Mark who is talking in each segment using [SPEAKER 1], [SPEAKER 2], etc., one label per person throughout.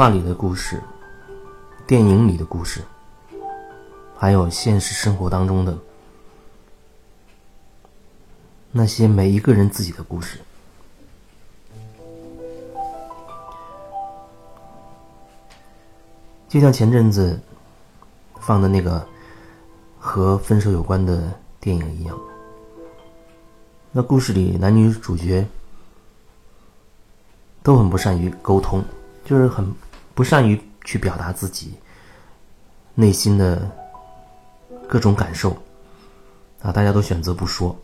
[SPEAKER 1] 画里的故事，电影里的故事，还有现实生活当中的那些每一个人自己的故事。就像前阵子放的那个和分手有关的电影一样，那故事里男女主角都很不善于沟通，就是很不善于去表达自己内心的各种感受啊，大家都选择不说。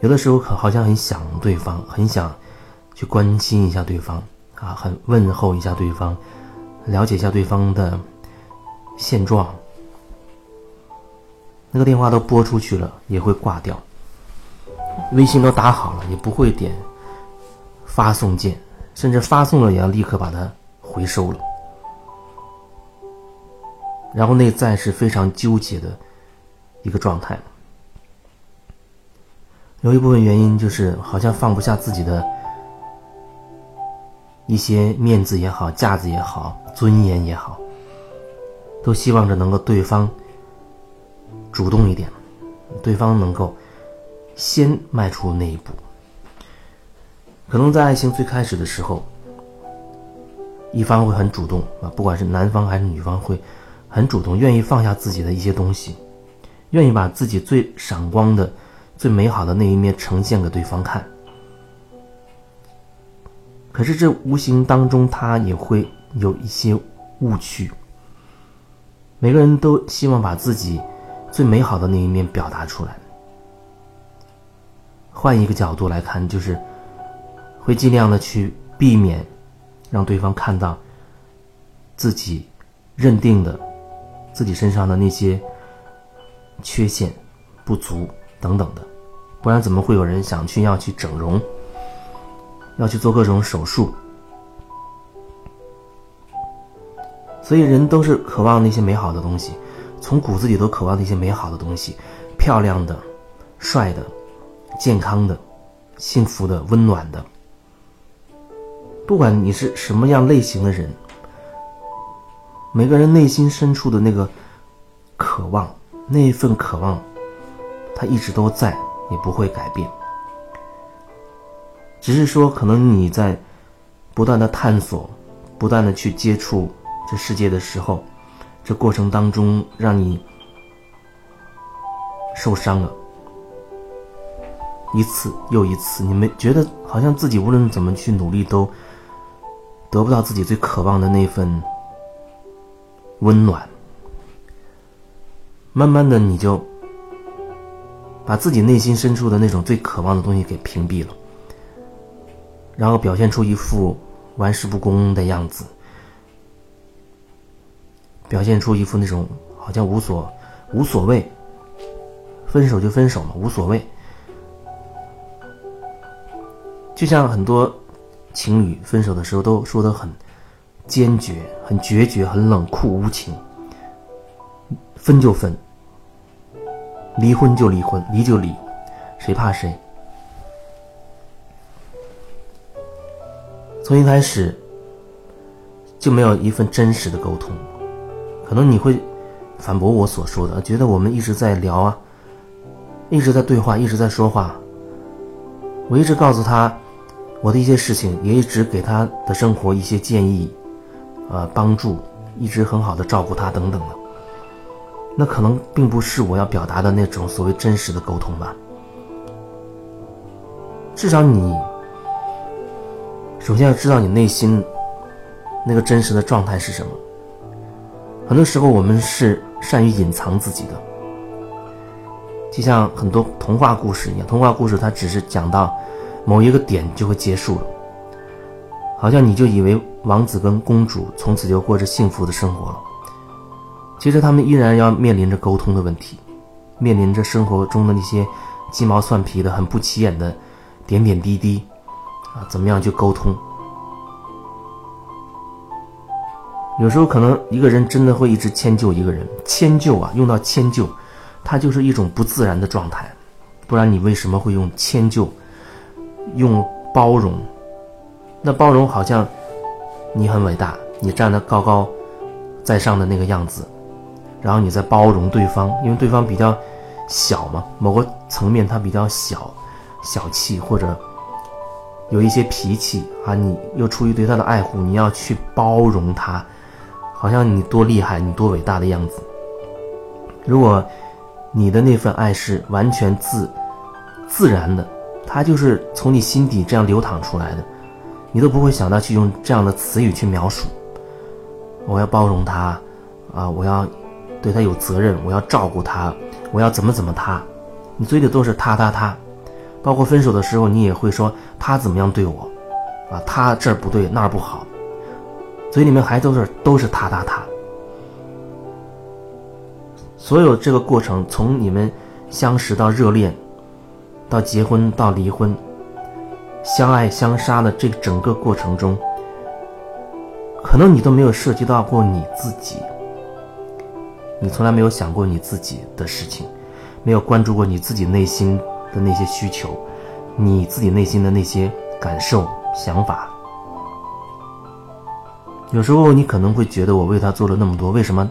[SPEAKER 1] 有的时候好像很想对方，很想去关心一下对方。啊，很问候一下对方，了解一下对方的现状。那个电话都拨出去了，也会挂掉；微信都打好了，也不会点发送键，甚至发送了也要立刻把它回收了。然后内在是非常纠结的一个状态。有一部分原因就是好像放不下自己的。一些面子也好，架子也好，尊严也好，都希望着能够对方主动一点，对方能够先迈出那一步。可能在爱情最开始的时候，一方会很主动啊，不管是男方还是女方会很主动，愿意放下自己的一些东西，愿意把自己最闪光的、最美好的那一面呈现给对方看。可是这无形当中，他也会有一些误区。每个人都希望把自己最美好的那一面表达出来。换一个角度来看，就是会尽量的去避免让对方看到自己认定的自己身上的那些缺陷、不足等等的，不然怎么会有人想去要去整容？要去做各种手术，所以人都是渴望那些美好的东西，从骨子里都渴望那些美好的东西，漂亮的、帅的、健康的、幸福的、温暖的。不管你是什么样类型的人，每个人内心深处的那个渴望，那一份渴望，它一直都在，也不会改变。只是说，可能你在不断的探索、不断的去接触这世界的时候，这过程当中让你受伤了，一次又一次，你们觉得好像自己无论怎么去努力，都得不到自己最渴望的那份温暖。慢慢的，你就把自己内心深处的那种最渴望的东西给屏蔽了。然后表现出一副玩世不恭的样子，表现出一副那种好像无所无所谓，分手就分手嘛，无所谓。就像很多情侣分手的时候都说的很坚决、很决绝、很冷酷无情，分就分，离婚就离婚，离就离，谁怕谁？从一开始就没有一份真实的沟通，可能你会反驳我所说的，觉得我们一直在聊啊，一直在对话，一直在说话。我一直告诉他我的一些事情，也一直给他的生活一些建议，呃，帮助，一直很好的照顾他等等的。那可能并不是我要表达的那种所谓真实的沟通吧？至少你。首先要知道你内心那个真实的状态是什么。很多时候我们是善于隐藏自己的，就像很多童话故事一样，童话故事它只是讲到某一个点就会结束了，好像你就以为王子跟公主从此就过着幸福的生活了。其实他们依然要面临着沟通的问题，面临着生活中的那些鸡毛蒜皮的、很不起眼的点点滴滴。啊，怎么样去沟通？有时候可能一个人真的会一直迁就一个人，迁就啊，用到迁就，它就是一种不自然的状态。不然你为什么会用迁就、用包容、那包容好像你很伟大，你站得高高在上的那个样子，然后你在包容对方，因为对方比较小嘛，某个层面他比较小，小气或者有一些脾气啊，你又出于对他的爱护，你要去包容他，好像你多厉害，你多伟大的样子。如果你的那份爱是完全自自然的，它就是从你心底这样流淌出来的。你都不会想到去用这样的词语去描述。我要包容他，啊，我要对他有责任，我要照顾他，我要怎么怎么他。你嘴里都是他他他，包括分手的时候，你也会说他怎么样对我，啊，他这儿不对那儿不好，嘴里面还都是都是他他他。所有这个过程，从你们相识到热恋，到结婚到离婚。相爱相杀的这整个过程中，可能你都没有涉及到过你自己，你从来没有想过你自己的事情，没有关注过你自己内心的那些需求，你自己内心的那些感受、想法。有时候你可能会觉得，我为他做了那么多，为什么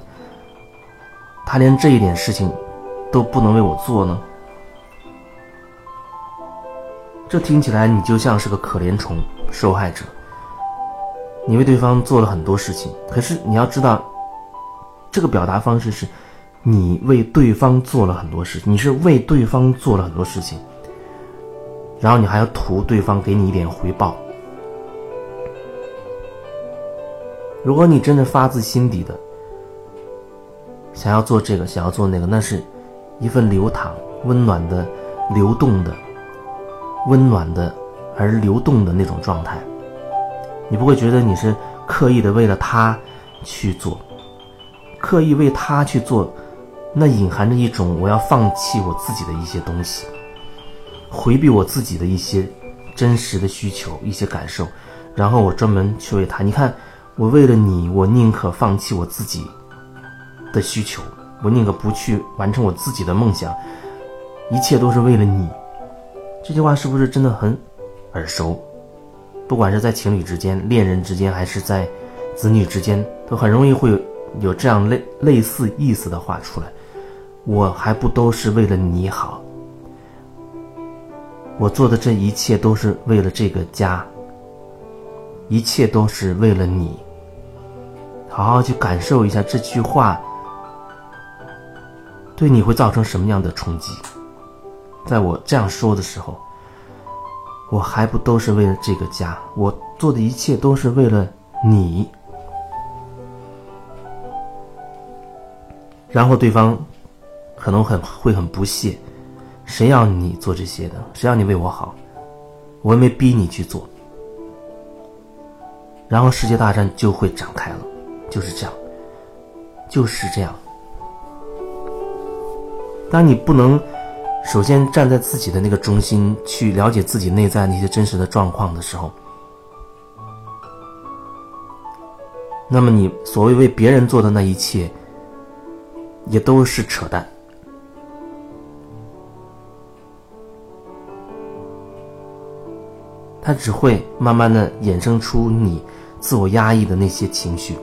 [SPEAKER 1] 他连这一点事情都不能为我做呢？这听起来你就像是个可怜虫受害者。你为对方做了很多事情，可是你要知道，这个表达方式是，你为对方做了很多事情，你是为对方做了很多事情，然后你还要图对方给你一点回报。如果你真的发自心底的想要做这个，想要做那个，那是一份流淌、温暖的、流动的。温暖的，而流动的那种状态，你不会觉得你是刻意的为了他去做，刻意为他去做，那隐含着一种我要放弃我自己的一些东西，回避我自己的一些真实的需求、一些感受，然后我专门去为他。你看，我为了你，我宁可放弃我自己的需求，我宁可不去完成我自己的梦想，一切都是为了你。这句话是不是真的很耳熟？不管是在情侣之间、恋人之间，还是在子女之间，都很容易会有有这样类类似意思的话出来。我还不都是为了你好？我做的这一切都是为了这个家，一切都是为了你。好好去感受一下这句话对你会造成什么样的冲击。在我这样说的时候，我还不都是为了这个家？我做的一切都是为了你。然后对方可能很会很不屑，谁要你做这些的？谁要你为我好？我又没逼你去做。然后世界大战就会展开了，就是这样，就是这样。当你不能。首先，站在自己的那个中心去了解自己内在那些真实的状况的时候，那么你所谓为别人做的那一切，也都是扯淡。它只会慢慢的衍生出你自我压抑的那些情绪，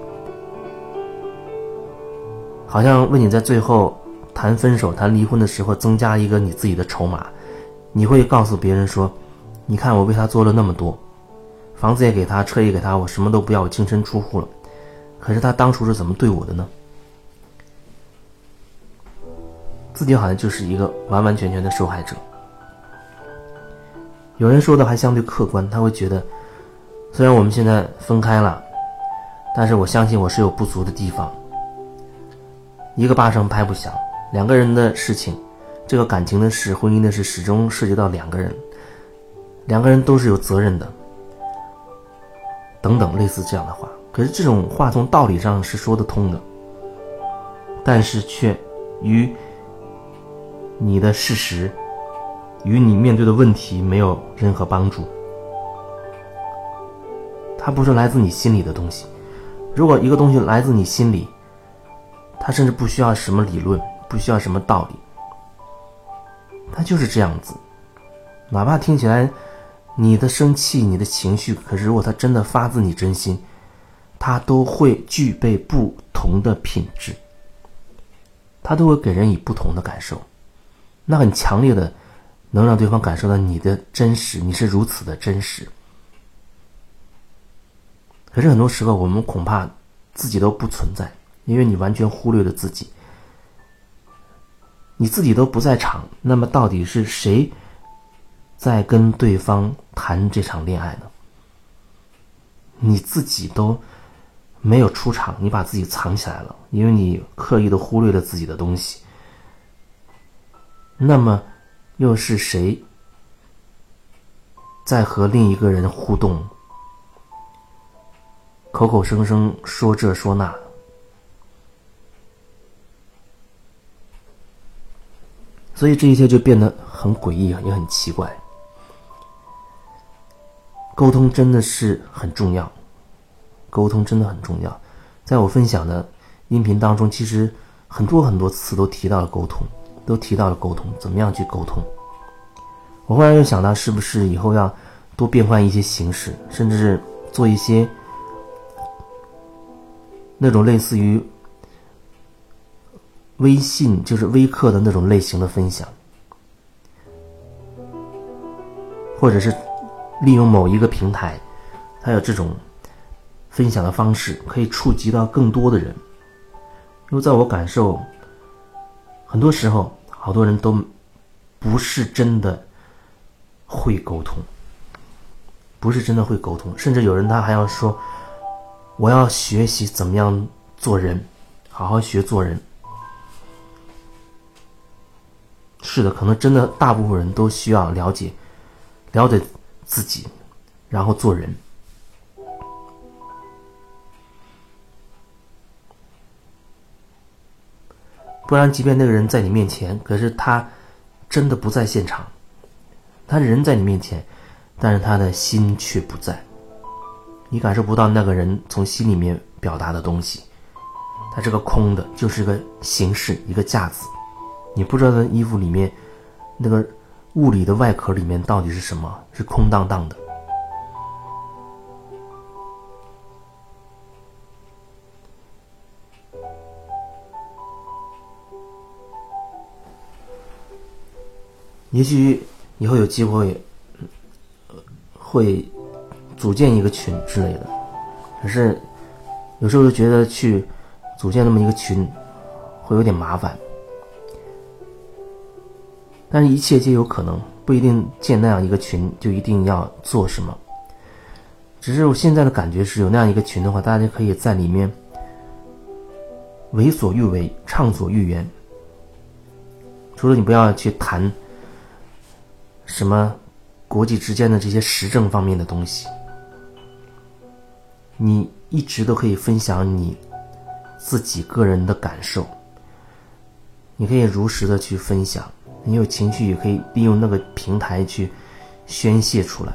[SPEAKER 1] 好像为你在最后。谈分手、谈离婚的时候，增加一个你自己的筹码，你会告诉别人说：“你看我为他做了那么多，房子也给他，车也给他，我什么都不要，我净身出户了。可是他当初是怎么对我的呢？”自己好像就是一个完完全全的受害者。有人说的还相对客观，他会觉得，虽然我们现在分开了，但是我相信我是有不足的地方。一个巴掌拍不响。两个人的事情，这个感情的事、婚姻的事，始终涉及到两个人，两个人都是有责任的，等等类似这样的话。可是这种话从道理上是说得通的，但是却与你的事实、与你面对的问题没有任何帮助。它不是来自你心里的东西。如果一个东西来自你心里，它甚至不需要什么理论。不需要什么道理，他就是这样子，哪怕听起来你的生气、你的情绪，可是如果它真的发自你真心，它都会具备不同的品质，它都会给人以不同的感受，那很强烈的能让对方感受到你的真实，你是如此的真实。可是很多时候，我们恐怕自己都不存在，因为你完全忽略了自己，你自己都不在场，那么到底是谁在跟对方谈这场恋爱呢？你自己都没有出场，你把自己藏起来了，因为你刻意的忽略了自己的东西。那么，又是谁在和另一个人互动？口口声声说这说那，所以这一切就变得很诡异，也很奇怪。沟通真的是很重要，沟通真的很重要。在我分享的音频当中，其实很多很多次都提到了沟通，都提到了沟通，怎么样去沟通？我忽然又想到，是不是以后要多变换一些形式，甚至是做一些。那种类似于微信，就是微课的那种类型的分享，或者是利用某一个平台，它有这种分享的方式，可以触及到更多的人。因为在我感受，很多时候，好多人都不是真的会沟通，不是真的会沟通，甚至有人他还要说。我要学习怎么样做人，好好学做人。是的，可能真的大部分人都需要了解，了解自己，然后做人。不然，即便那个人在你面前，可是他真的不在现场，他人在你面前，但是他的心却不在。你感受不到那个人从心里面表达的东西，他是个空的，就是个形式，一个架子。你不知道那衣服里面那个物理的外壳里面到底是什么，是空荡荡的。也许以后有机会会。组建一个群之类的，可是有时候就觉得去组建那么一个群会有点麻烦。但是，一切皆有可能，不一定建那样一个群就一定要做什么。只是我现在的感觉是有那样一个群的话，大家可以在里面为所欲为，畅所欲言。除了你不要去谈什么国际之间的这些时政方面的东西。你一直都可以分享你自己个人的感受，你可以如实的去分享，你有情绪也可以利用那个平台去宣泄出来。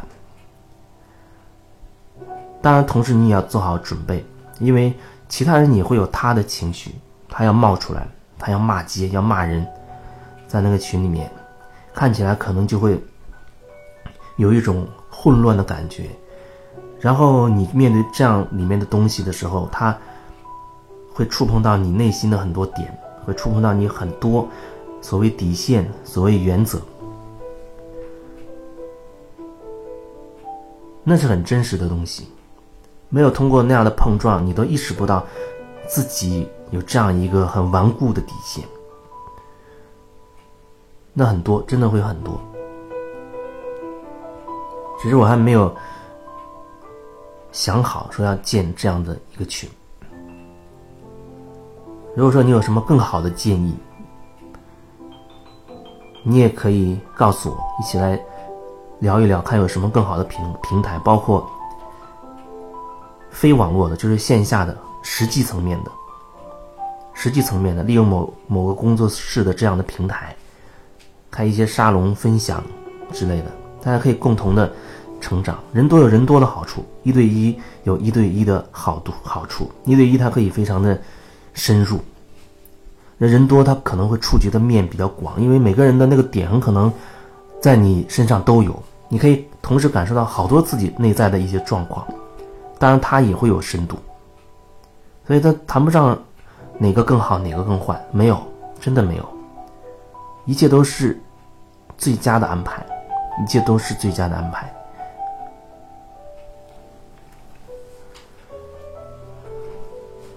[SPEAKER 1] 当然，同时你也要做好准备，因为其他人也会有他的情绪，他要冒出来，他要骂街，要骂人，在那个群里面，看起来可能就会有一种混乱的感觉。然后你面对这样里面的东西的时候，他会触碰到你内心的很多点，会触碰到你很多所谓底线、所谓原则，那是很真实的东西。没有通过那样的碰撞，你都意识不到自己有这样一个很顽固的底线。那很多，真的会很多。只是我还没有。想好说要建这样的一个群。如果说你有什么更好的建议，你也可以告诉我，一起来聊一聊，看有什么更好的平平台，包括非网络的，就是线下的实际层面的，实际层面的，利用某某个工作室的这样的平台，开一些沙龙分享之类的，大家可以共同的。成长，人多有人多的好处，一对一有一对一的好度好处，一对一它可以非常的深入。那人多，他可能会触及的面比较广，因为每个人的那个点很可能在你身上都有，你可以同时感受到好多自己内在的一些状况，当然它也会有深度，所以它谈不上哪个更好，哪个更坏，没有，真的没有，一切都是最佳的安排，一切都是最佳的安排。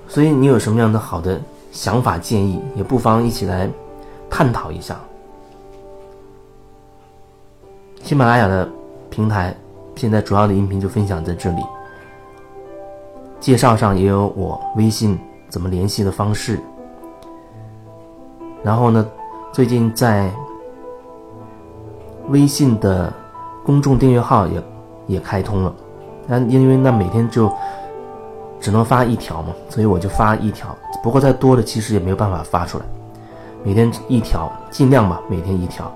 [SPEAKER 1] 所以你有什么样的好的想法建议，也不妨一起来探讨一下。喜马拉雅的平台现在主要的音频就分享在这里，介绍上也有我微信怎么联系的方式。然后呢，最近在微信的公众订阅号也也开通了，那因为那每天就。只能发一条嘛，所以我就发一条。不过再多的其实也没有办法发出来，每天一条，尽量吧，每天一条。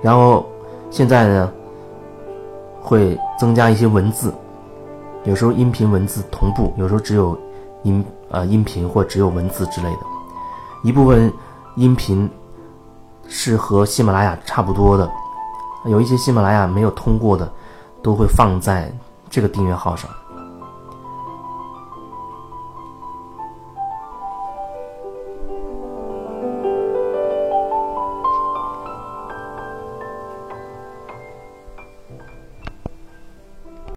[SPEAKER 1] 然后现在呢，会增加一些文字，有时候音频文字同步，有时候只有音呃音频或只有文字之类的。一部分音频是和喜马拉雅差不多的，有一些喜马拉雅没有通过的，都会放在这个订阅号上。